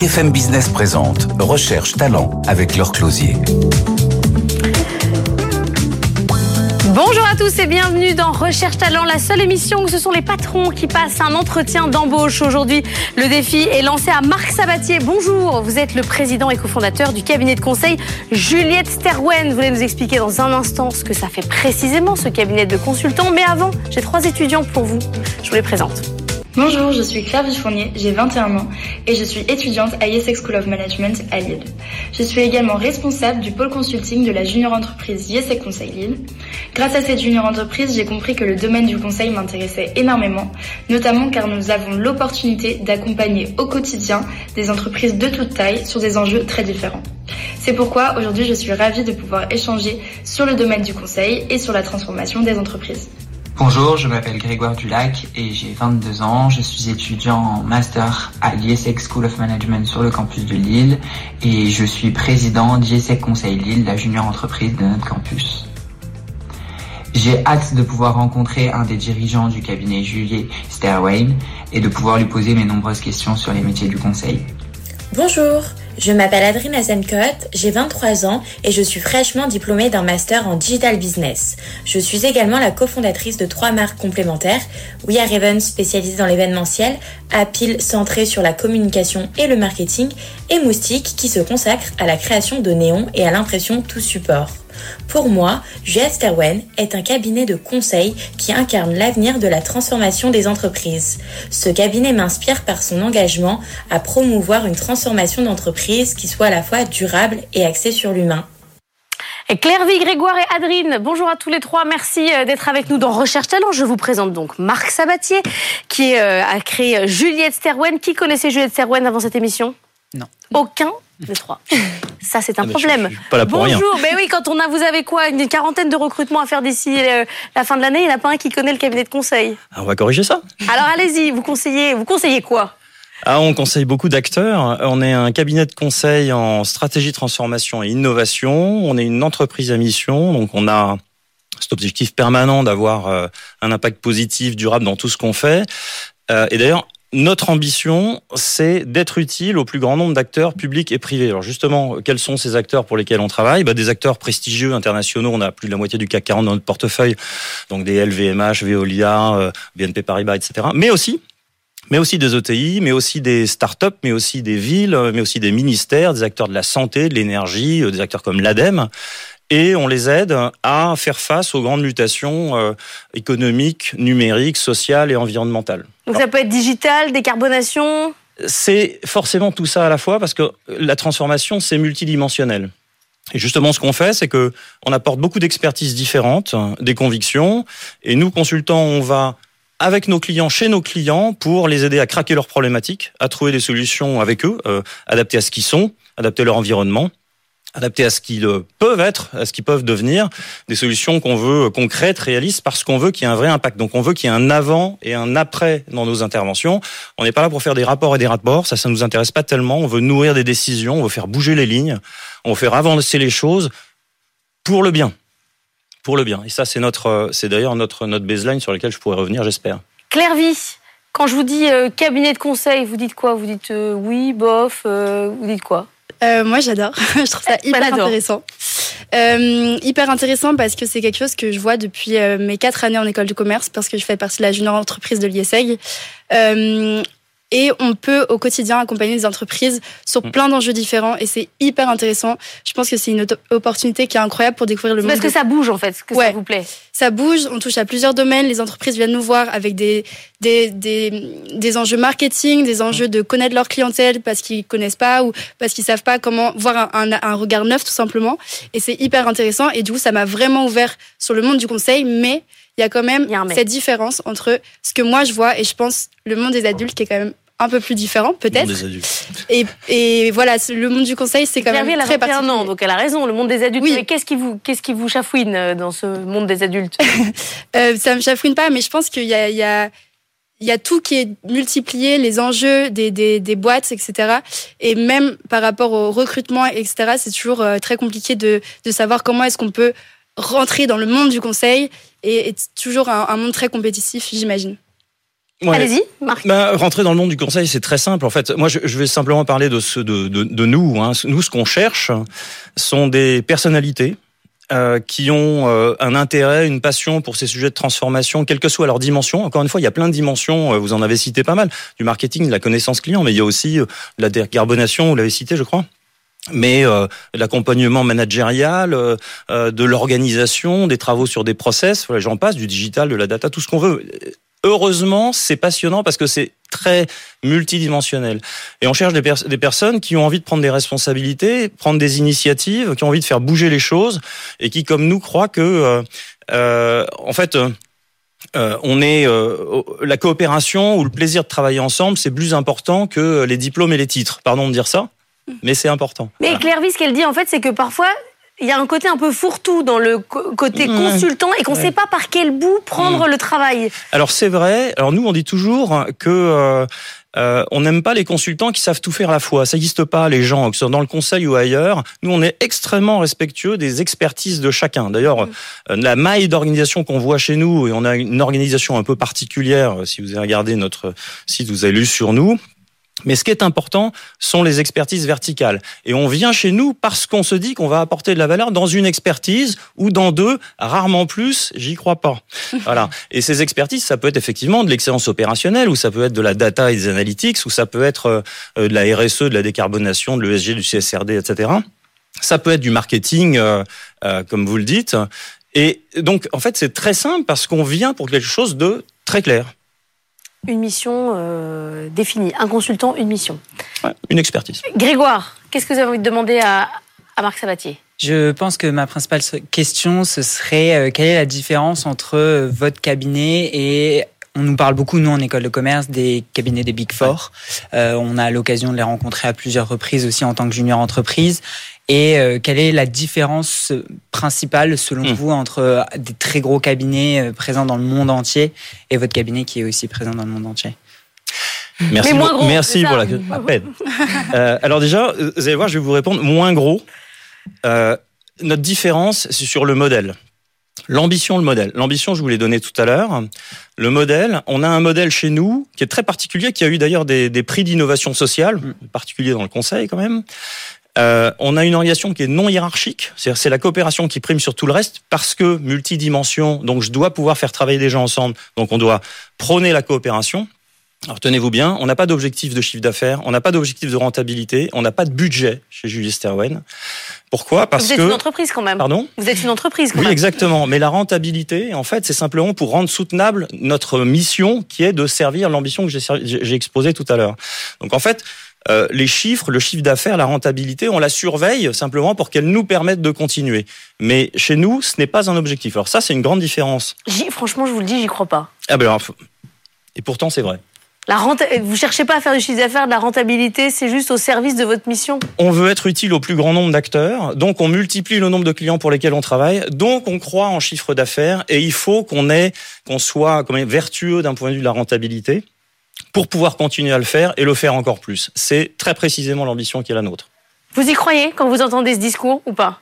BFM Business présente Recherche Talent avec leur closier. Bonjour à tous et bienvenue dans Recherche Talent, la seule émission où ce sont les patrons qui passent un entretien d'embauche. Aujourd'hui, le défi est lancé à Marc Sabatier. Bonjour, vous êtes le président et cofondateur du cabinet de conseil Juliette Sterwen. Vous allez nous expliquer dans un instant ce que ça fait précisément ce cabinet de consultants. Mais avant, j'ai trois étudiants pour vous. Je vous les présente. Bonjour, je suis Claire Vifournier, j'ai 21 ans et je suis étudiante à Yesec School of Management à Lille. Je suis également responsable du pôle consulting de la junior entreprise Yesec Conseil Lille. Grâce à cette junior entreprise, j'ai compris que le domaine du conseil m'intéressait énormément, notamment car nous avons l'opportunité d'accompagner au quotidien des entreprises de toute taille sur des enjeux très différents. C'est pourquoi aujourd'hui je suis ravie de pouvoir échanger sur le domaine du conseil et sur la transformation des entreprises. Bonjour, je m'appelle Grégoire Dulac et j'ai 22 ans. Je suis étudiant en master à l'IESEC School of Management sur le campus de Lille et je suis président d'IESEC Conseil Lille, la junior entreprise de notre campus. J'ai hâte de pouvoir rencontrer un des dirigeants du cabinet Juliet Sterwain et de pouvoir lui poser mes nombreuses questions sur les métiers du conseil. Bonjour, je m'appelle Adrien Azencott, j'ai 23 ans et je suis fraîchement diplômée d'un master en digital business. Je suis également la cofondatrice de trois marques complémentaires, We Are Raven spécialisée dans l'événementiel, Apple centré sur la communication et le marketing et Moustique qui se consacre à la création de néons et à l'impression tout support. Pour moi, Juliette Sterwen est un cabinet de conseil qui incarne l'avenir de la transformation des entreprises. Ce cabinet m'inspire par son engagement à promouvoir une transformation d'entreprise qui soit à la fois durable et axée sur l'humain. Et Claire-Vie, Grégoire et Adrine, bonjour à tous les trois. Merci euh, d'être avec nous dans Recherche Talent. Je vous présente donc Marc Sabatier, qui euh, a créé Juliette Sterwen. Qui connaissait Juliette Sterwen avant cette émission? Non. Aucun des trois. Ça, c'est un Ah, mais problème. je pas là pour Bonjour. rien. Ben oui, quand on a, vous avez quoi, une quarantaine de recrutements à faire d'ici euh, la fin de l'année, il n'y en a pas un qui connaît le cabinet de conseil. Ah, On va corriger ça. Alors allez-y, vous conseillez, vous conseillez quoi? Ah, on conseille beaucoup d'acteurs. On est un cabinet de conseil en stratégie, transformation et innovation. On est une entreprise à mission, donc on a cet objectif permanent d'avoir euh, un impact positif, durable dans tout ce qu'on fait. Euh, Et d'ailleurs, notre ambition, c'est d'être utile au plus grand nombre d'acteurs publics et privés. Alors justement, quels sont ces acteurs pour lesquels on travaille? Bah, Des acteurs prestigieux, internationaux. On a plus de la moitié du CAC 40 dans notre portefeuille, donc des LVMH, Veolia, euh, BNP Paribas, etc. Mais aussi mais aussi des ETI, mais aussi des start-up, mais aussi des villes, mais aussi des ministères, des acteurs de la santé, de l'énergie, euh, des acteurs comme l'ADEME. Et on les aide à faire face aux grandes mutations euh, économiques, numériques, sociales et environnementales. Donc ça peut être digital, décarbonation? C'est forcément tout ça à la fois parce que la transformation, c'est multidimensionnel. Et justement, ce qu'on fait, c'est que on apporte beaucoup d'expertises différentes, des convictions, et nous, consultants, on va avec nos clients, chez nos clients, pour les aider à craquer leurs problématiques, à trouver des solutions avec eux, euh, adaptées à ce qu'ils sont, adaptées à leur environnement, adaptées à ce qu'ils euh, peuvent être, à ce qu'ils peuvent devenir, des solutions qu'on veut euh, concrètes, réalistes, parce qu'on veut qu'il y ait un vrai impact. Donc on veut qu'il y ait un avant et un après dans nos interventions. On n'est pas là pour faire des rapports et des rapports, ça, ça nous intéresse pas tellement. On veut nourrir des décisions, on veut faire bouger les lignes, on veut faire avancer les choses pour le bien. Pour le bien. Et ça, c'est notre, euh, c'est d'ailleurs notre, notre baseline sur laquelle je pourrais revenir, j'espère. Claire Vie, quand je vous dis cabinet de conseil, vous dites quoi? Vous dites oui, bof, vous dites quoi? Euh, moi, j'adore. je trouve ça Elle hyper intéressant. Euh, hyper intéressant parce que c'est quelque chose que je vois depuis euh, mes quatre années en école de commerce parce que je fais partie de la junior entreprise de l'IESEG. Euh, et on peut au quotidien accompagner des entreprises sur Mm. plein d'enjeux différents et c'est hyper intéressant. Je pense que c'est une opportunité qui est incroyable pour découvrir le monde. Parce que ça bouge en fait, que ça Ouais. vous plaît. ça bouge, on touche à plusieurs domaines. Les entreprises viennent nous voir avec des, des, des, des enjeux marketing, des enjeux de connaître leur clientèle parce qu'ils connaissent pas ou parce qu'ils savent pas comment voir un, un, un regard neuf tout simplement. Et c'est hyper intéressant. Et du coup, ça m'a vraiment ouvert sur le monde du conseil. Mais il y a quand même a cette différence entre ce que moi je vois et je pense le monde des adultes qui est quand même un peu plus différent peut-être. Et, et voilà, le monde du conseil, c'est quand même elle a très 21 ans, particulier. donc elle a raison, le monde des adultes. Oui. Mais qu'est-ce qui vous, qu'est-ce qui vous chafouine euh, dans ce monde des adultes? Euh, ça me chafouine pas, mais je pense qu'il y a, il y a, il y a tout qui est multiplié, les enjeux des, des, des boîtes, etc. Et même par rapport au recrutement, etc., c'est toujours euh, très compliqué de, de savoir comment est-ce qu'on peut rentrer dans le monde du conseil. Et, et c'est toujours un, un monde très compétitif, j'imagine. Allez-y, Marc. Bah, rentrer dans le monde du conseil, c'est très simple. En fait, moi, je, vais simplement parler de ce, de, de, de nous. Hein. Nous, ce qu'on cherche, sont des personnalités euh, qui ont euh, un intérêt, une passion pour ces sujets de transformation, quelle que soit leur dimension. Encore une fois, il y a plein de dimensions. Euh, vous en avez cité pas mal du marketing, de la connaissance client, mais il y a aussi de la décarbonation. Vous l'avez cité, je crois mais euh, l'accompagnement managérial, euh, de l'organisation, des travaux sur des process, voilà, j'en passe, du digital, de la data, tout ce qu'on veut. Heureusement, c'est passionnant parce que c'est très multidimensionnel. Et on cherche des, des, personnes qui ont envie de prendre des responsabilités, prendre des initiatives, qui ont envie de faire bouger les choses et qui, comme nous, croient que, euh, euh en fait, euh, on est euh, la coopération ou le plaisir de travailler ensemble, c'est plus important que les diplômes et les titres. Pardon de dire ça, mais c'est important. Mais Claire ce qu'elle dit en fait, c'est que parfois il y a un côté un peu fourre-tout dans le côté consultant et qu'on ne sait pas par quel bout prendre mm. le travail. Alors c'est vrai. Alors nous on dit toujours que euh, euh, on n'aime pas les consultants qui savent tout faire à la fois. Ça n'existe pas, les gens, que ce soit dans le conseil ou ailleurs. Nous, on est extrêmement respectueux des expertises de chacun. D'ailleurs, mm. euh, la maille d'organisation qu'on voit chez nous, et on a une organisation un peu particulière, si vous avez regardé notre site, vous avez lu sur nous, mais ce qui est important sont les expertises verticales. Et on vient chez nous parce qu'on se dit qu'on va apporter de la valeur dans une expertise ou dans deux, rarement plus, j'y crois pas. Voilà. Et ces expertises, ça peut être effectivement de l'excellence opérationnelle, ou ça peut être de la data et des analytics, ou ça peut être euh, de la RSE, de la décarbonation, de l'ESG, du CSRD, etc. Ça peut être du marketing, euh, euh, comme vous le dites. Et donc, en fait, c'est très simple parce qu'on vient pour quelque chose de très clair une mission euh, définie. Un consultant, une mission. une expertise. Grégoire, qu'est-ce que vous avez envie de demander à, à Marc Sabatier? Je pense que ma principale question, ce serait euh, quelle est la différence entre euh, votre cabinet et on nous parle beaucoup, nous, en école de commerce, des cabinets des Big Four. on a l'occasion de les rencontrer à plusieurs reprises aussi en tant que junior entreprise. Et euh, quelle est la différence principale, selon hmm. vous, entre euh, des très gros cabinets euh, présents dans le monde entier et votre cabinet qui est aussi présent dans le monde entier? Merci, pour, merci pour la euh, alors déjà, vous allez voir, je vais vous répondre moins gros. Euh, notre différence, c'est sur le modèle. L'ambition, le modèle. L'ambition, je vous l'ai donné tout à l'heure. Le modèle, on a un modèle chez nous qui est très particulier, qui a eu d'ailleurs des, des, prix d'innovation sociale, hmm. particulier dans le conseil quand même, euh, on a une organisation qui est non hiérarchique, c'est-à-dire c'est la coopération qui prime sur tout le reste parce que multidimension, donc je dois pouvoir faire travailler des gens ensemble, donc on doit prôner la coopération. Alors tenez-vous bien, on n'a pas d'objectif de chiffre d'affaires, on n'a pas d'objectif de rentabilité, on n'a pas de budget chez Julie Sterwen. Pourquoi? Parce que vous êtes une entreprise quand même. Pardon? Vous êtes une entreprise. Quand oui, même. exactement. Mais la rentabilité, en fait, c'est simplement pour rendre soutenable notre mission, qui est de servir l'ambition que j'ai exposée tout à l'heure. Donc en fait, euh, les chiffres, le chiffre d'affaires, la rentabilité, on la surveille simplement pour qu'elle nous permette de continuer. Mais chez nous, ce n'est pas un objectif. Alors ça, c'est une grande différence. Franchement, je vous le dis, j'y crois pas. Ah ben et pourtant, c'est vrai. La renta... Vous cherchez pas à faire du chiffre d'affaires, de la rentabilité, c'est juste au service de votre mission. On veut être utile au plus grand nombre d'acteurs, donc on multiplie le nombre de clients pour lesquels on travaille, donc on croit en chiffre d'affaires et il faut qu'on ait, qu'on soit vertueux d'un point de vue de la rentabilité pour pouvoir continuer à le faire et le faire encore plus. C'est très précisément l'ambition qui est la nôtre. Vous y croyez quand vous entendez ce discours ou pas?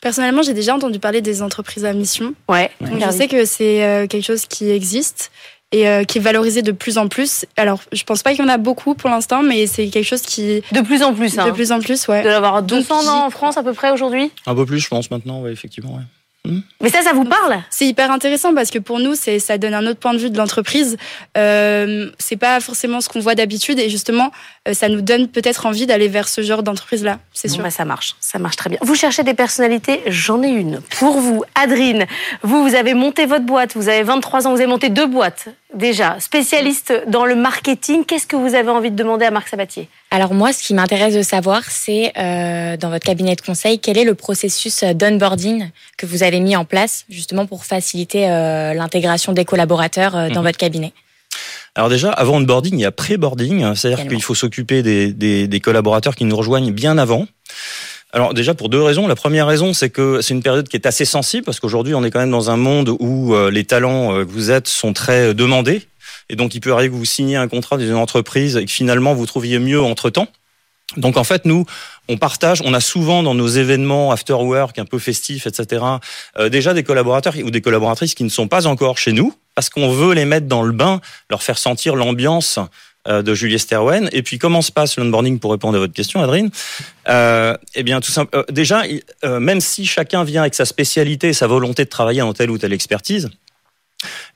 Personnellement, j'ai déjà entendu parler des entreprises à mission. Ouais. je sais que c'est euh, quelque chose qui existe et euh, qui est valorisé de plus en plus. Alors, je pense pas qu'il y en a beaucoup pour l'instant, mais c'est quelque chose qui de plus en plus. Hein. De plus en plus, ouais. De l'avoir 200 ans en France à peu près aujourd'hui. Un peu plus, je pense maintenant, ouais, effectivement. Ouais. Hmm. Mais ça, ça vous parle? C'est hyper intéressant parce que pour nous, c'est ça donne un autre point de vue de l'entreprise. Euh, c'est pas forcément ce qu'on voit d'habitude et justement, euh, ça nous donne peut-être envie d'aller vers ce genre d'entreprise-là. C'est sûr. Bah, ça marche, ça marche très bien. Vous cherchez des personnalités J'en ai une pour vous, Adrine. Vous, vous avez monté votre boîte. Vous avez 23 ans. Vous avez monté deux boîtes déjà. Spécialiste dans le marketing. Qu'est-ce que vous avez envie de demander à Marc Sabatier? Alors moi, ce qui m'intéresse de savoir, c'est euh, dans votre cabinet de conseil, quel est le processus d'onboarding que vous avez mis en place justement pour faciliter euh, l'intégration des collaborateurs euh, dans mhm. votre cabinet? Alors déjà, avant onboarding, il y a pré-boarding, c'est-à-dire qu'il faut s'occuper des, des, des, collaborateurs qui nous rejoignent bien avant. Alors déjà pour deux raisons. La première raison, c'est que c'est une période qui est assez sensible parce qu'aujourd'hui, on est quand même dans un monde où les talents que vous êtes sont très demandés. Et donc, il peut arriver que vous signiez un contrat dans une entreprise et que finalement, vous trouviez mieux entre-temps. Donc en fait, nous, on partage, on a souvent dans nos événements after work un peu festifs, etc., euh, déjà des collaborateurs ou des collaboratrices qui ne sont pas encore chez nous, parce qu'on veut les mettre dans le bain, leur faire sentir l'ambiance euh, de Julie Sterwen. Et puis comment se passe l'onboarding pour répondre à votre question, Adrien euh, Eh bien, tout simple. déjà, même si chacun vient avec sa spécialité, sa volonté de travailler dans telle ou telle expertise,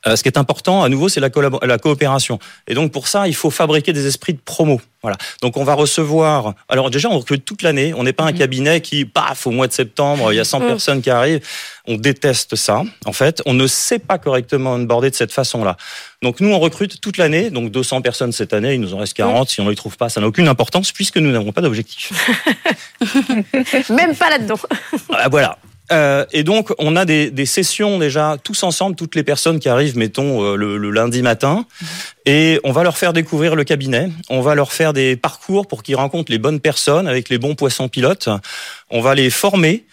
euh, ce qui est important, à nouveau, c'est la, la, coopération. Et donc pour ça, il faut fabriquer des esprits de promo. Voilà. Donc on va recevoir. Alors déjà, on recrute toute l'année. On n'est pas un mhm. cabinet qui, paf, au mois de septembre, il y a 100 mhm. personnes qui arrivent. On déteste ça. En fait, on ne sait pas correctement onboarder de cette façon-là. Donc nous, on recrute toute l'année. Donc 200 personnes cette année. Il nous en reste 40. Si on ne les trouve pas, ça n'a aucune importance puisque nous n'avons pas d'objectif. Même pas là-dedans. voilà. Euh, et donc, on a des, des, sessions déjà tous ensemble, toutes les personnes qui arrivent, mettons euh, le, le, lundi matin, et on va leur faire découvrir le cabinet. On va leur faire des parcours pour qu'ils rencontrent les bonnes personnes avec les bons poissons pilotes. On va les former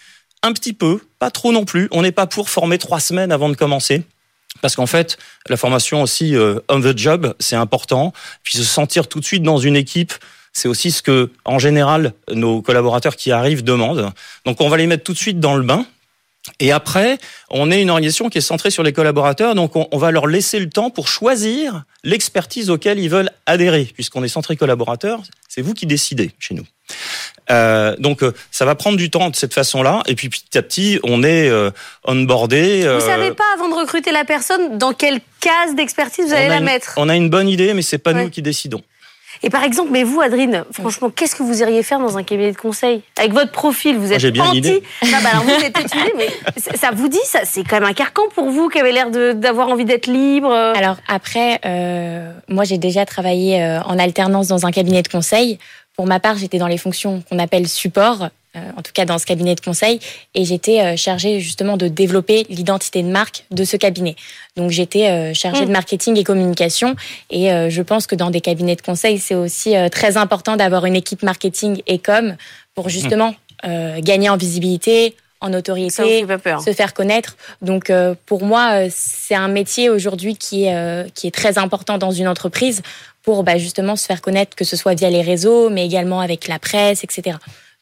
un petit peu, pas trop non plus. On n'est pas pour former trois semaines avant de commencer. Parce qu'en fait, la formation aussi euh, on the job, c'est important. Puis se sentir tout de suite dans une équipe, c'est aussi ce que, en général, nos collaborateurs qui arrivent demandent. Donc, on va les mettre tout de suite dans le bain. Et après, on est une organisation qui est centrée sur les collaborateurs, donc on, va leur laisser le temps pour choisir l'expertise auquel ils veulent adhérer, puisqu'on est centré collaborateur, c'est vous qui décidez chez nous. Euh, donc euh, ça va prendre du temps de cette façon-là, et puis petit à petit, on est euh, onboardé. Vous savez pas avant de recruter la personne dans quelle case d'expertise vous allez la mettre? On a une bonne idée, mais c'est pas nous qui décidons. Et par exemple, mais vous, Adrine, franchement, qu'est-ce que vous iriez faire dans un cabinet de conseil Avec votre profil, vous êtes bien anti. Non, bah alors vous êtes étudié, mais ça vous dit, ça, c'est quand même un carcan pour vous qui avez l'air d'avoir envie d'être libre. Alors après, euh, moi j'ai déjà travaillé euh, en alternance dans un cabinet de conseil. Pour ma part, j'étais dans les fonctions qu'on appelle support, en tout cas dans ce cabinet de conseil, et j'étais euh, chargée justement de développer l'identité de marque de ce cabinet. Donc j'étais euh, chargée de mm. marketing et communication, et je pense que dans des cabinets de conseil, c'est aussi très important d'avoir une équipe marketing et com pour justement gagner en visibilité, en autorité, se faire connaître. Donc pour moi, c'est un métier aujourd'hui qui est qui est très important dans une entreprise pour bah, justement se faire connaître, que ce soit via les réseaux, mais également avec la presse, etc.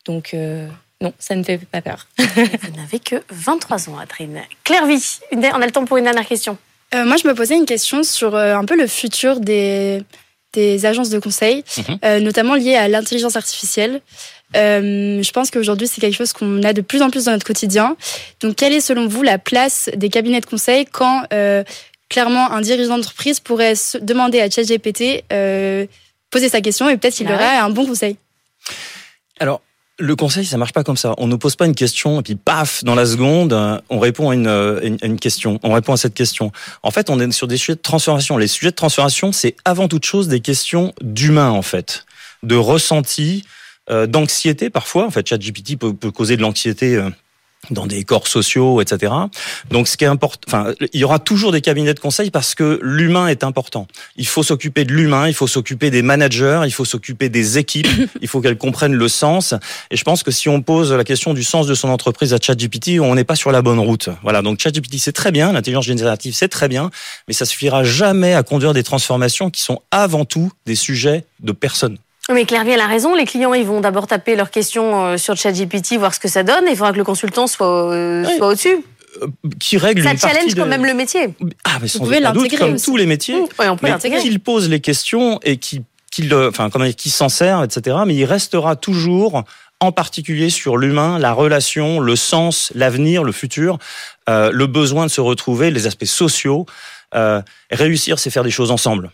Donc, euh, non, ça ne fait pas peur. vous n'avez que 23 ans, Adrine. Claire Vie, on a le temps pour une dernière question. Euh, moi, je me posais une question sur euh, un peu le futur des, des agences de conseil, mhm. notamment lié à l'intelligence artificielle. je pense qu'aujourd'hui, c'est quelque chose qu'on a de plus en plus dans notre quotidien. Donc, quelle est selon vous la place des cabinets de conseil quand clairement un dirigeant d'entreprise pourrait demander à ChatGPT poser sa question et peut-être qu'il bah aurait un bon conseil? Alors, le conseil, ça marche pas comme ça. On ne pose pas une question et puis paf, dans la seconde, on répond à une, une, question. On répond à cette question. En fait, on est sur des sujets de transformation. Les sujets de transformation, c'est avant toute chose des questions d'humain, en fait, de ressenti, euh, d'anxiété parfois. En fait, ChatGPT peut, peut causer de l'anxiété euh, dans des corps sociaux, etc. Donc, ce qui est important, enfin, il y aura toujours des cabinets de conseil parce que l'humain est important. Il faut s'occuper de l'humain, il faut s'occuper des managers, il faut s'occuper des équipes, il faut qu'elles comprennent le sens. Et je pense que si on pose la question du sens de son entreprise à ChatGPT, on n'est pas sur la bonne route. Voilà. Donc, ChatGPT, c'est très bien, l'intelligence générative, c'est très bien, mais ça suffira jamais à conduire des transformations qui sont avant tout des sujets de personnes. Mais Claire a raison. Les clients, ils vont d'abord taper leurs questions euh, sur ChatGPT, voir ce que ça donne. il faudra que le consultant soit, euh, soit au-dessus. Euh, qui règle ça une challenge quand même le métier. Ah, mais sans Vous pouvez l'intégrer comme tous les métiers. Mmh, on peut mais qu'il pose les questions et qui qu'il enfin comment qui s'en sert, etc. Mais il restera toujours en particulier sur l'humain, la relation, le sens, l'avenir, le futur, euh, le besoin de se retrouver, les aspects sociaux. Euh, réussir, c'est faire des choses ensemble.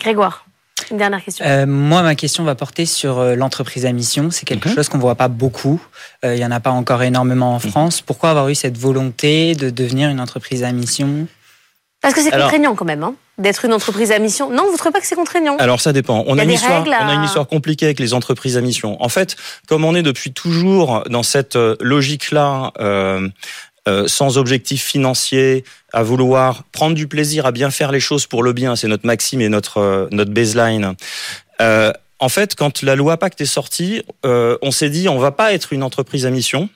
Grégoire. Une dernière question. Euh, moi, ma question va porter sur euh, l'entreprise à mission. C'est quelque chose qu'on voit pas beaucoup. Euh, il y en a pas encore énormément en. France. Pourquoi avoir eu cette volonté de devenir une entreprise à mission? Parce que c'est contraignant quand même, hein, d'être une entreprise à mission. Non, vous ne trouvez pas que c'est contraignant? Alors ça dépend. On a, une histoire, on a une histoire compliquée avec les entreprises à mission. En fait, comme on est depuis toujours dans cette logique-là euh, sans objectif financier, à vouloir prendre du plaisir à bien faire les choses pour le bien, c'est notre maxime et notre euh, notre baseline. Euh, en fait, quand la loi Pacte est sortie, on s'est dit on va pas être une entreprise à mission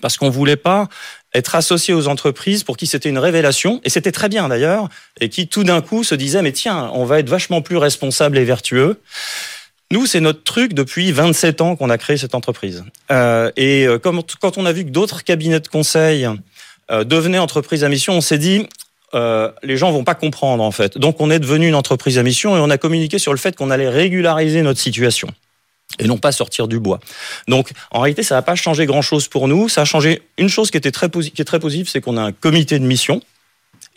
parce qu'on voulait pas être associé aux entreprises pour qui c'était une révélation et c'était très bien d'ailleurs et qui tout d'un coup se disaient mais tiens on va être vachement plus responsable et vertueux Nous, c'est notre truc depuis 27 ans qu'on a créé cette entreprise. Euh, et euh, quand on a vu que d'autres cabinets de conseil euh, devenaient entreprises à mission, on s'est dit, euh, les gens vont pas comprendre en fait. Donc on est devenu une entreprise à mission et on a communiqué sur le fait qu'on allait régulariser notre situation et non pas sortir du bois. Donc en réalité, ça n'a pas changé grand-chose pour nous. Ça a changé une chose qui était très qui est très positive, c'est qu'on a un comité de mission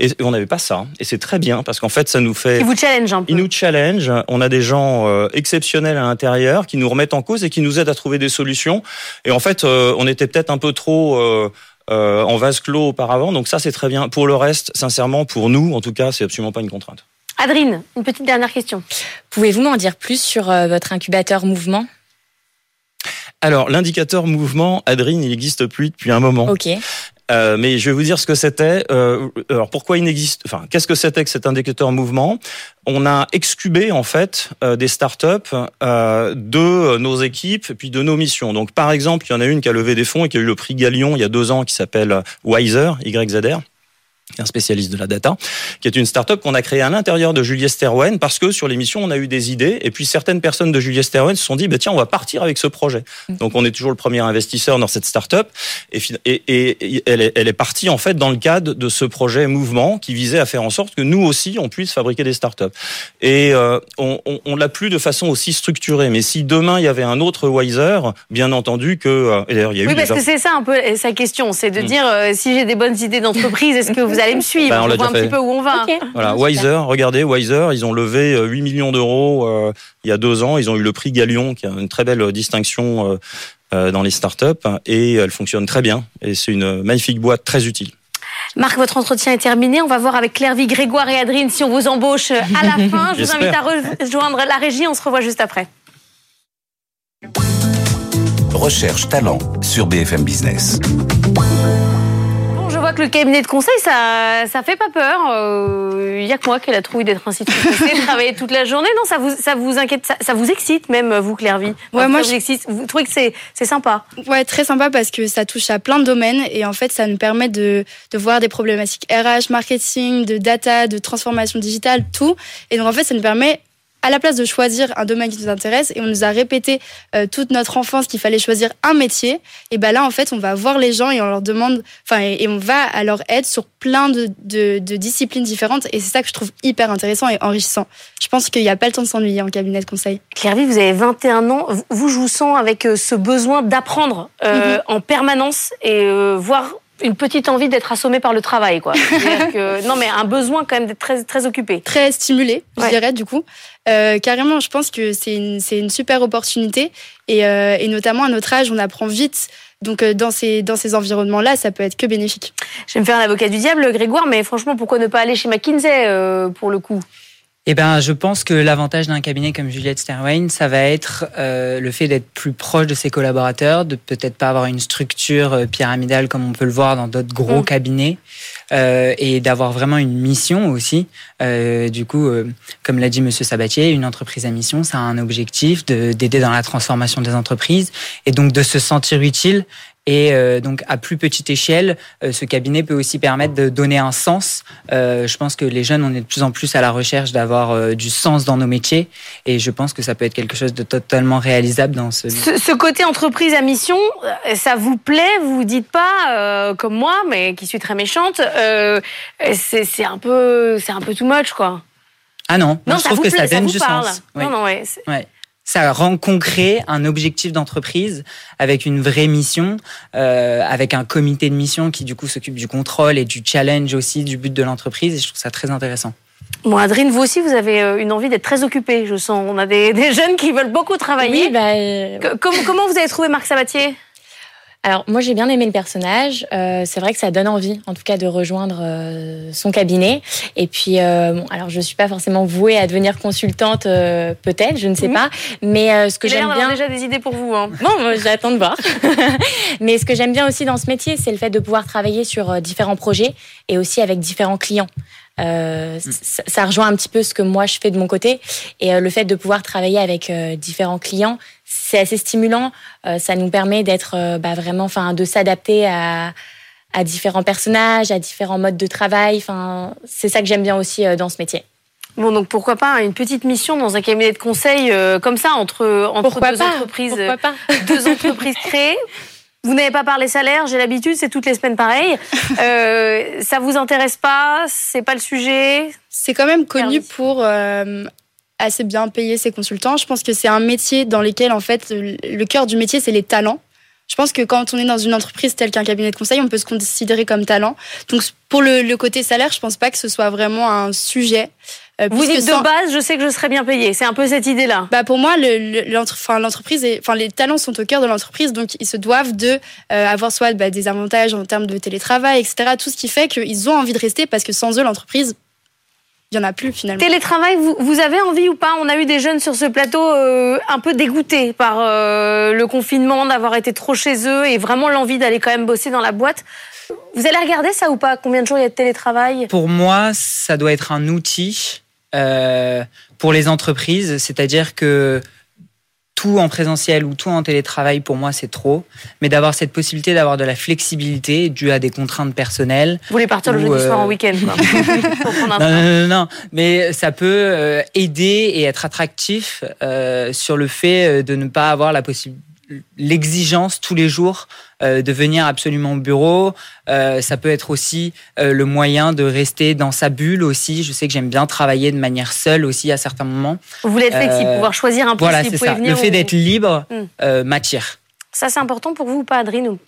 et on n'avait pas ça. Et c'est très bien parce qu'en fait, ça nous fait. Il vous challenge un peu. Il nous challenge. On a des gens euh, exceptionnels à l'intérieur qui nous remettent en cause et qui nous aident à trouver des solutions. Et en fait, euh, on était peut-être un peu trop. Euh, en vase clos auparavant, donc ça c'est très bien. Pour le reste, sincèrement, pour nous, en tout cas, c'est absolument pas une contrainte. Adrine, une petite dernière question. Pouvez-vous m'en dire plus sur votre incubateur mouvement? Alors, l'indicateur mouvement, Adrine, il n'existe plus depuis un moment. Ok. Euh, mais je vais vous dire ce que c'était. Euh, alors pourquoi il n'existe Enfin, qu'est-ce que c'était que cet indicateur mouvement? On a excubé en fait euh, des startups euh, de nos équipes et puis de nos missions. Donc par exemple, il y en a une qui a levé des fonds et qui a eu le prix Galion il y a deux ans qui s'appelle Wiser YZR un spécialiste de la data, qui est une start-up qu'on a créée à l'intérieur de Julius Sterwen parce que sur l'émission, on a eu des idées et puis certaines personnes de Julius Sterwen se sont dit, bah, tiens, on va partir avec ce projet. Mm. Donc, on est toujours le premier investisseur dans cette start-up et, et, et elle, est, elle est partie, en fait, dans le cadre de ce projet mouvement qui visait à faire en sorte que nous aussi, on puisse fabriquer des start-up. Et euh, on, on, on l'a plus de façon aussi structurée. Mais si demain, il y avait un autre Wiser, bien entendu que... Euh, il y a eu oui, parce que c'est ça un peu sa question, c'est de mm. dire, euh, si j'ai des bonnes idées d'entreprise, est-ce que vous allez me suivre. Ben, on, voit un petit peu où on va. Voilà, Wiser, regardez, Wiser, ils ont levé 8 euh, millions d'euros euh, il y a deux ans. Ils ont eu le prix Galion, qui a une très belle distinction euh, dans les startups, et elle fonctionne très bien. Et c'est une magnifique boîte très utile. Marc, votre entretien est terminé. On va voir avec Claire Grégoire et Adrine si on vous embauche à la fin. Je vous invite à rejoindre la régie. On se revoit juste après. Recherche talent sur BFM Business vois que le cabinet de conseil, ça, ça fait pas peur. Il euh, y a que moi qui a la trouille d'être ainsi de travailler toute la journée. Non, ça vous, ça vous inquiète, ça, vous excite même, vous, Clairvy. Ouais, moi, je... vous, trouvez que c'est, c'est sympa Ouais, très sympa parce que ça touche à plein de domaines et en fait, ça nous permet de, de voir des problématiques RH, marketing, de data, de transformation digitale, tout. Et donc, en fait, ça nous permet à la place de choisir un domaine qui nous intéresse, et on nous a répété euh, toute notre enfance qu'il fallait choisir un métier, et ben là, en fait, on va voir les gens et on leur demande, enfin, et, on va à leur aide sur plein de, de, de disciplines différentes, et c'est ça que je trouve hyper intéressant et enrichissant. Je pense qu'il n'y a pas le temps de s'ennuyer en cabinet de conseil. Clairvy, vous avez 21 ans, vous, je vous sens avec euh, ce besoin d'apprendre euh, mm-hmm. en permanence et voir une petite envie d'être assommé par le travail, quoi. que, non, mais un besoin quand même d'être très, très occupé. Très stimulé, je dirais, du coup. Euh, carrément, je pense que c'est une, une, super opportunité. Et, euh, et, notamment à notre âge, on apprend vite. Donc euh, dans ces, dans ces environnements-là, ça peut être que bénéfique. Je vais me faire l'avocat du diable, Grégoire, mais franchement, pourquoi ne pas aller chez McKinsey pour le coup? Eh ben, je pense que l'avantage d'un cabinet comme Juliette Sterwain, ça va être euh, le fait d'être plus proche de ses collaborateurs, de peut-être pas avoir une structure euh, pyramidale comme on peut le voir dans d'autres gros mm. cabinets, euh, et d'avoir vraiment une mission aussi. Euh, du coup, euh, comme l'a dit Monsieur Sabatier, une entreprise à mission, ça a un objectif d'aider dans la transformation des entreprises, et donc de se sentir utile et euh, donc à plus petite échelle, euh, ce cabinet peut aussi permettre de donner un sens. Euh, je pense que les jeunes, on est de plus en plus à la recherche d'avoir du sens dans nos métiers, et je pense que ça peut être quelque chose de totalement réalisable dans ce. Ce, ce côté entreprise à mission, ça vous plaît? Vous vous dites pas comme moi, mais qui suis très méchante, c'est un peu, un peu too much, quoi. Ah non, non je trouve que ça donne du sens. Non, non, ouais ça rend concret un objectif d'entreprise avec une vraie mission, euh, avec un comité de mission qui du coup s'occupe du contrôle et du challenge aussi du but de l'entreprise. Et je trouve ça très intéressant. Bon, Adrine, vous aussi, vous avez euh, une envie d'être très occupée, je sens. On a des, des jeunes qui veulent beaucoup travailler. Oui, bah, euh... comment, comment vous avez trouvé Marc Sabatier? Alors moi j'ai bien aimé le personnage. Euh, c'est vrai que ça donne envie, en tout cas, de rejoindre euh, son cabinet. Et puis, euh, bon, alors je suis pas forcément vouée à devenir consultante, euh, peut-être, je ne sais mhm. pas. Mais euh, ce que j'aime bien, déjà des idées pour vous. Hein. Bon, j'attends de voir. Mais ce que j'aime bien aussi dans ce métier, c'est le fait de pouvoir travailler sur différents projets et aussi avec différents clients. Euh, mm. ça, ça, rejoint un petit peu ce que moi je fais de mon côté et le fait de pouvoir travailler avec différents clients, c'est assez stimulant. Euh, ça nous permet d'être euh, bah, vraiment, enfin, de s'adapter à, à différents personnages, à différents modes de travail. Enfin, c'est ça que j'aime bien aussi euh, dans ce métier. Bon, donc pourquoi pas une petite mission dans un cabinet de conseil euh, comme ça entre entre Pourquoi deux pas? entreprises, deux entreprises créées? Vous n'avez pas parlé salaire, j'ai l'habitude, c'est toutes les semaines pareil. Euh, ça vous intéresse pas C'est pas le sujet? C'est quand même connu pour euh, assez bien payer ses consultants. Je pense que c'est un métier dans lequel, en fait, le le cœur du métier, c'est les talents. Je pense que quand on est dans une entreprise telle qu'un cabinet de conseil, on peut se considérer comme talent. Donc, pour le, le côté salaire, je pense pas que ce soit vraiment un sujet. Euh, Vous dites de base, je sais que je serai bien payé. C'est un peu cette idée-là. bah pour moi, le- le- l'entre- enfin, l'entreprise, les talents sont au cœur de l'entreprise, donc ils se doivent de euh, avoir soit bah, des avantages en termes de télétravail, etc. Tout ce qui fait qu'ils ont envie de rester parce que sans eux, l'entreprise, il y en a plus finalement. Télétravail, vous, vous avez envie ou pas? On a eu des jeunes sur ce plateau euh, un peu dégoûtés par euh, le confinement, d'avoir été trop chez eux et vraiment l'envie d'aller quand même bosser dans la boîte. Vous allez regarder ça ou pas? Combien de jours il y a de télétravail? Pour moi, ça doit être un outil euh, pour les entreprises, c'est-à-dire que tout en présentiel ou tout en télétravail, pour moi, c'est trop. Mais d'avoir cette possibilité d'avoir de la flexibilité due à des contraintes personnelles. Vous voulez partir le jeudi soir euh, en week-end quoi. Non, non, non, non, mais ça peut euh, aider et être attractif euh, sur le fait de ne pas avoir la possibilité l'exigence tous les jours euh, de venir absolument au bureau. Euh, ça peut être aussi euh, le moyen de rester dans sa bulle aussi. Je sais que j'aime bien travailler de manière seule aussi à certains moments. Vous voulez être flexible, pouvoir choisir un peu Voilà, si vous ça. venir. Le fait ou- d'être libre Hmm. euh, m'attire. Ça, c'est important pour vous ou pas, Adrien ou-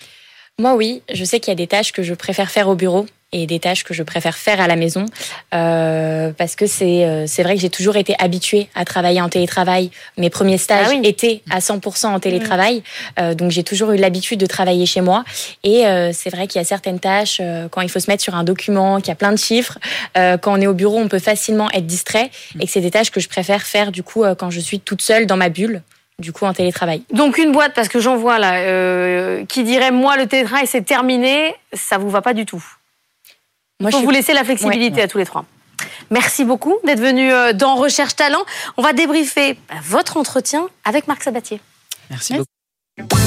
Moi, oui. Je sais qu'il y a des tâches que je préfère faire au bureau et des tâches que je préfère faire à la maison euh, parce que c'est euh, c'est vrai que j'ai toujours été habituée à travailler en télétravail. Mes premiers stages Ah oui. étaient à 100% en télétravail, euh, donc j'ai toujours eu l'habitude de travailler chez moi. Et euh, c'est vrai qu'il y a certaines tâches quand il faut se mettre sur un document, qu'il y a plein de chiffres, quand on est au bureau, on peut facilement être distrait et que c'est des tâches que je préfère faire du coup quand je suis toute seule dans ma bulle, du coup en télétravail. Donc une boîte, parce que j'en vois là, euh, qui dirait moi le télétravail c'est terminé, ça vous va pas du tout? Moi, je vous suis laisser la flexibilité Ouais. à tous les trois. Merci beaucoup d'être venu euh, dans Recherche Talent. On va débriefer bah, votre entretien avec Marc Sabatier. Merci Merci. beaucoup.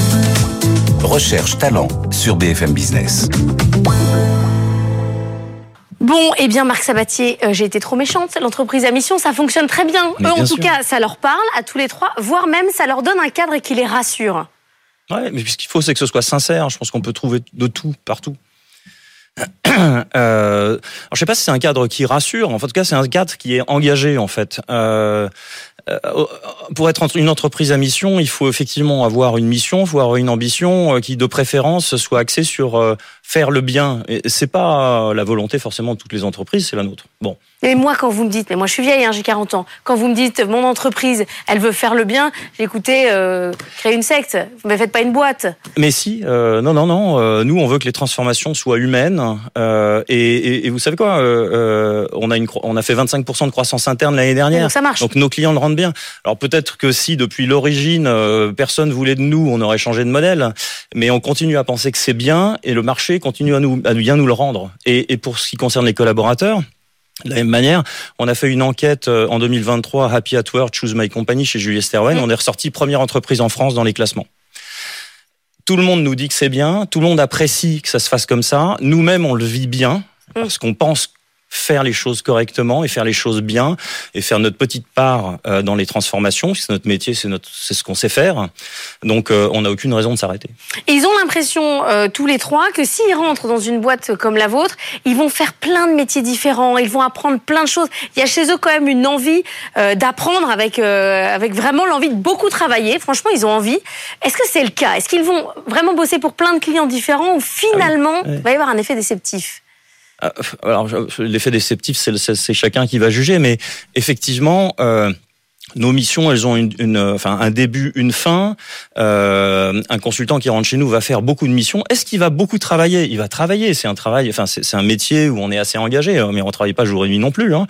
Recherche talent sur BFM Business. Bon, eh bien Marc Sabatier, euh, j'ai été trop méchante. L'entreprise à mission, ça fonctionne très bien. Mais Eux, en tout sûr. cas, ça leur parle à tous les trois, voire même ça leur donne un cadre qui les rassure. Ouais, mais ce qu'il faut, c'est que ce soit sincère. Je pense qu'on peut trouver de tout partout. Euh, alors, je sais pas si c'est un cadre qui rassure. En tout cas, c'est un cadre qui est engagé, en fait. Euh, euh, pour être une entreprise à mission, il faut effectivement avoir une mission, avoir une ambition euh, qui, de préférence, soit axée sur euh, faire le bien. C'est pas la volonté forcément de toutes les entreprises, c'est la nôtre. Bon, Et moi, quand vous me dites, mais moi je suis vieille, hein, j'ai 40 ans, quand vous me dites mon entreprise, elle veut faire le bien, j'ai écouté, euh, créer une secte, vous ne faites pas une boîte. Mais si, euh, non, non, non. euh, nous, on veut que les transformations soient humaines. euh, et, et, et vous savez quoi euh, euh, On a une, on a fait 25% de croissance interne l'année dernière. Donc ça marche. Donc nos clients le rendent bien. Alors peut-être que si depuis l'origine euh, personne voulait de nous, on aurait changé de modèle. Mais on continue à penser que c'est bien et le marché continue à nous à bien nous le rendre. Et, et pour ce qui concerne les collaborateurs. De la même manière, on a fait une enquête euh, en 2023 Happy at Work, Choose My Company chez Julius Sterwen. On est ressorti première entreprise en France dans les classements. Tout le monde nous dit que c'est bien, tout le monde apprécie que ça se fasse comme ça. Nous-mêmes, on le vit bien parce qu'on pense faire les choses correctement et faire les choses bien et faire notre petite part euh, dans les transformations. C'est notre métier, c'est notre, c'est ce qu'on sait faire. Donc, euh, on n'a aucune raison de s'arrêter. Et ils ont l'impression, euh, tous les trois, que s'ils rentrent dans une boîte comme la vôtre, ils vont faire plein de métiers différents, ils vont apprendre plein de choses. Il y a chez eux quand même une envie euh, d'apprendre avec, euh, avec vraiment l'envie de beaucoup travailler. Franchement, ils ont envie. Est-ce que c'est le cas? Est-ce qu'ils vont vraiment bosser pour plein de clients différents ou finalement, oui. il va y avoir un effet déceptif? Alors, je- l'effet déceptif, c'est chacun qui va juger, mais effectivement, euh, nos missions, elles ont une, une, enfin, un début, une fin. Euh, un consultant qui rentre chez nous va faire beaucoup de missions. Est-ce qu'il va beaucoup travailler? Il va travailler. C'est un travail, enfin, c'est un métier où on est assez engagé, hein, mais on travaille pas jour et nuit non plus. Hein.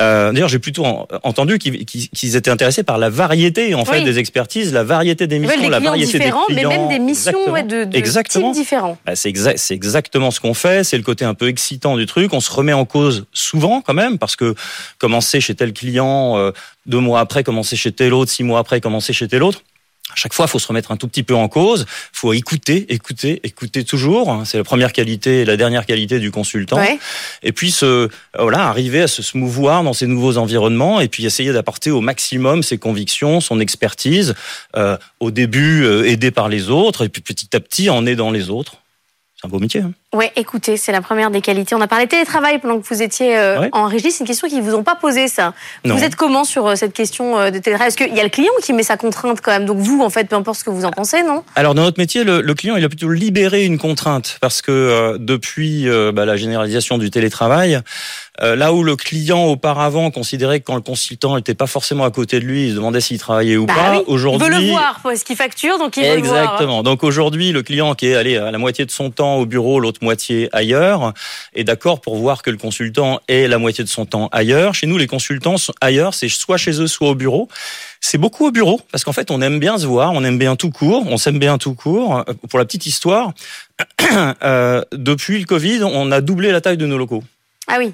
Euh, D'ailleurs, j'ai plutôt en- entendu qu'ils qu'ils étaient intéressés par la variété, en fait, Oui. des expertises, la variété des missions, des la clients variété des clients. mais même des missions Exactement. ouais, de, de Exactement. types différents. Bah, c'est c'est exactement ce qu'on fait. C'est le côté un peu excitant du truc. On se remet en cause souvent quand même parce que commencer chez tel client, euh, deux mois après commencer chez tel autre, six mois après commencer chez tel autre. À chaque fois, il faut se remettre un tout petit peu en cause. Il faut écouter, écouter, écouter toujours. C'est la première qualité et la dernière qualité du consultant. Ouais. Et puis, se, voilà, arriver à se se mouvoir dans ces nouveaux environnements et puis essayer d'apporter au maximum ses convictions, son expertise. Euh, au début, euh, aidé par les autres et puis petit à petit, en aidant les autres. C'est un beau métier. Hein Ouais, écoutez, c'est la première des qualités. On a parlé télétravail pendant que vous étiez euh, Ouais. en régie. C'est une question qu'ils vous ont pas posée, ça. Non. Vous êtes comment sur euh, cette question euh, de télétravail? Est-ce qu'il y a le client qui met sa contrainte quand même Donc vous, en fait, peu importe ce que vous en pensez, non? Alors dans notre métier, le, le client il a plutôt libéré une contrainte parce que depuis bah, la généralisation du télétravail, là où le client auparavant considérait que quand le consultant n'était pas forcément à côté de lui, il se demandait s'il travaillait ou Bah pas. oui, Il Aujourd'hui, veut le voir, parce qu'il facture, donc il veut le voir. Exactement. Donc aujourd'hui, le client qui est allé à la moitié de son temps au bureau, l'autre moitié ailleurs, est d'accord pour voir que le consultant est la moitié de son temps ailleurs. Chez nous, les consultants sont ailleurs, c'est soit chez eux, soit au bureau. C'est beaucoup au bureau parce qu'en fait, on aime bien se voir, on aime bien tout court, on s'aime bien tout court. Euh, Pour la petite histoire, euh, depuis le Covid, on a doublé la taille de nos locaux. Ah oui.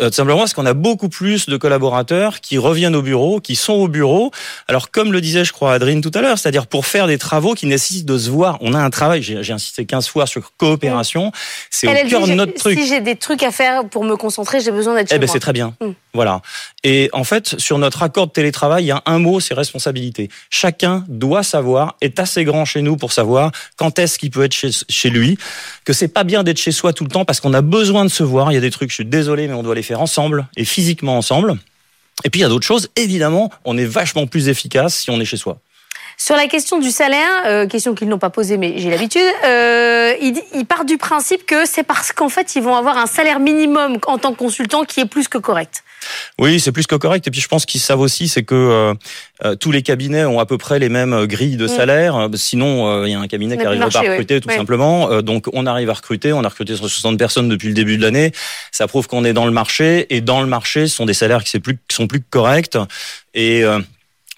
Euh, tout simplement parce qu'on a beaucoup plus de collaborateurs qui reviennent au bureau, qui sont au bureau. Alors comme le disait, je crois, Adrien tout à l'heure, c'est-à-dire pour faire des travaux qui nécessitent de se voir. On a un travail, j'ai insisté 15 fois sur coopération, c'est au cœur de notre truc. Si j'ai des trucs à faire pour me concentrer, j'ai besoin d'être chez Eh ben moi. c'est très bien. Mm. Voilà. Et en fait, sur notre accord de télétravail, il y a un mot, c'est responsabilité. Chacun doit savoir, est assez grand chez nous pour savoir quand est-ce qu'il peut être chez, chez lui, que c'est pas bien d'être chez soi tout le temps parce qu'on a besoin de se voir. Il y a des trucs, je suis désolé, mais on doit les faire ensemble et physiquement ensemble. Et puis il y a d'autres choses, évidemment, on est vachement plus efficace si on est chez soi. Sur la question du salaire, euh, question qu'ils n'ont pas posée, mais j'ai l'habitude, euh, ils, ils partent du principe que c'est parce qu'en fait, ils vont avoir un salaire minimum en tant que consultant qui est plus que correct. Oui, c'est plus que correct. Et puis je pense qu'ils savent aussi, c'est que euh, euh, tous les cabinets ont à peu près les mêmes euh, grilles de Mm. salaire. Sinon, euh, il y a un cabinet On qui n'arriverait pas à recruter, tout Ouais. simplement. Euh, donc on arrive à recruter. On a recruté 60 personnes depuis le début de l'année. Ça prouve qu'on est dans le marché. Et dans le marché, ce sont des salaires qui, c'est plus, qui sont plus que corrects. Et euh,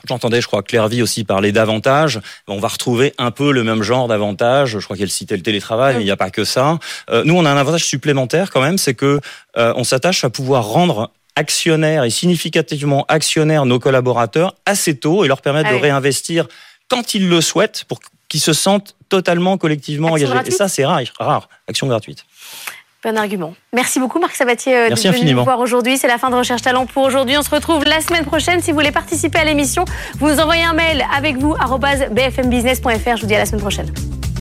J'entendais, je crois, Claire Vie aussi parler d'avantages. On va retrouver un peu le même genre d'avantages. Je crois qu'elle citait le télétravail, mais il n'y a pas que ça. Euh, nous, on a un avantage supplémentaire quand même, c'est que euh, on s'attache à pouvoir rendre actionnaires et significativement actionnaires nos collaborateurs assez tôt et leur permettre Ah de réinvestir quand ils le souhaitent pour qu'ils se sentent totalement collectivement Action engagés. gratuite Et ça, c'est rare, rare. Action gratuite. Bon argument. Merci beaucoup, Marc Sabatier, euh, Merci venu infiniment. nous voir aujourd'hui. C'est la fin de Recherche Talent pour aujourd'hui. On se retrouve la semaine prochaine. Si vous voulez participer à l'émission, vous nous envoyez un mail avec vous, bfmbusiness.fr. Je vous dis à la semaine prochaine.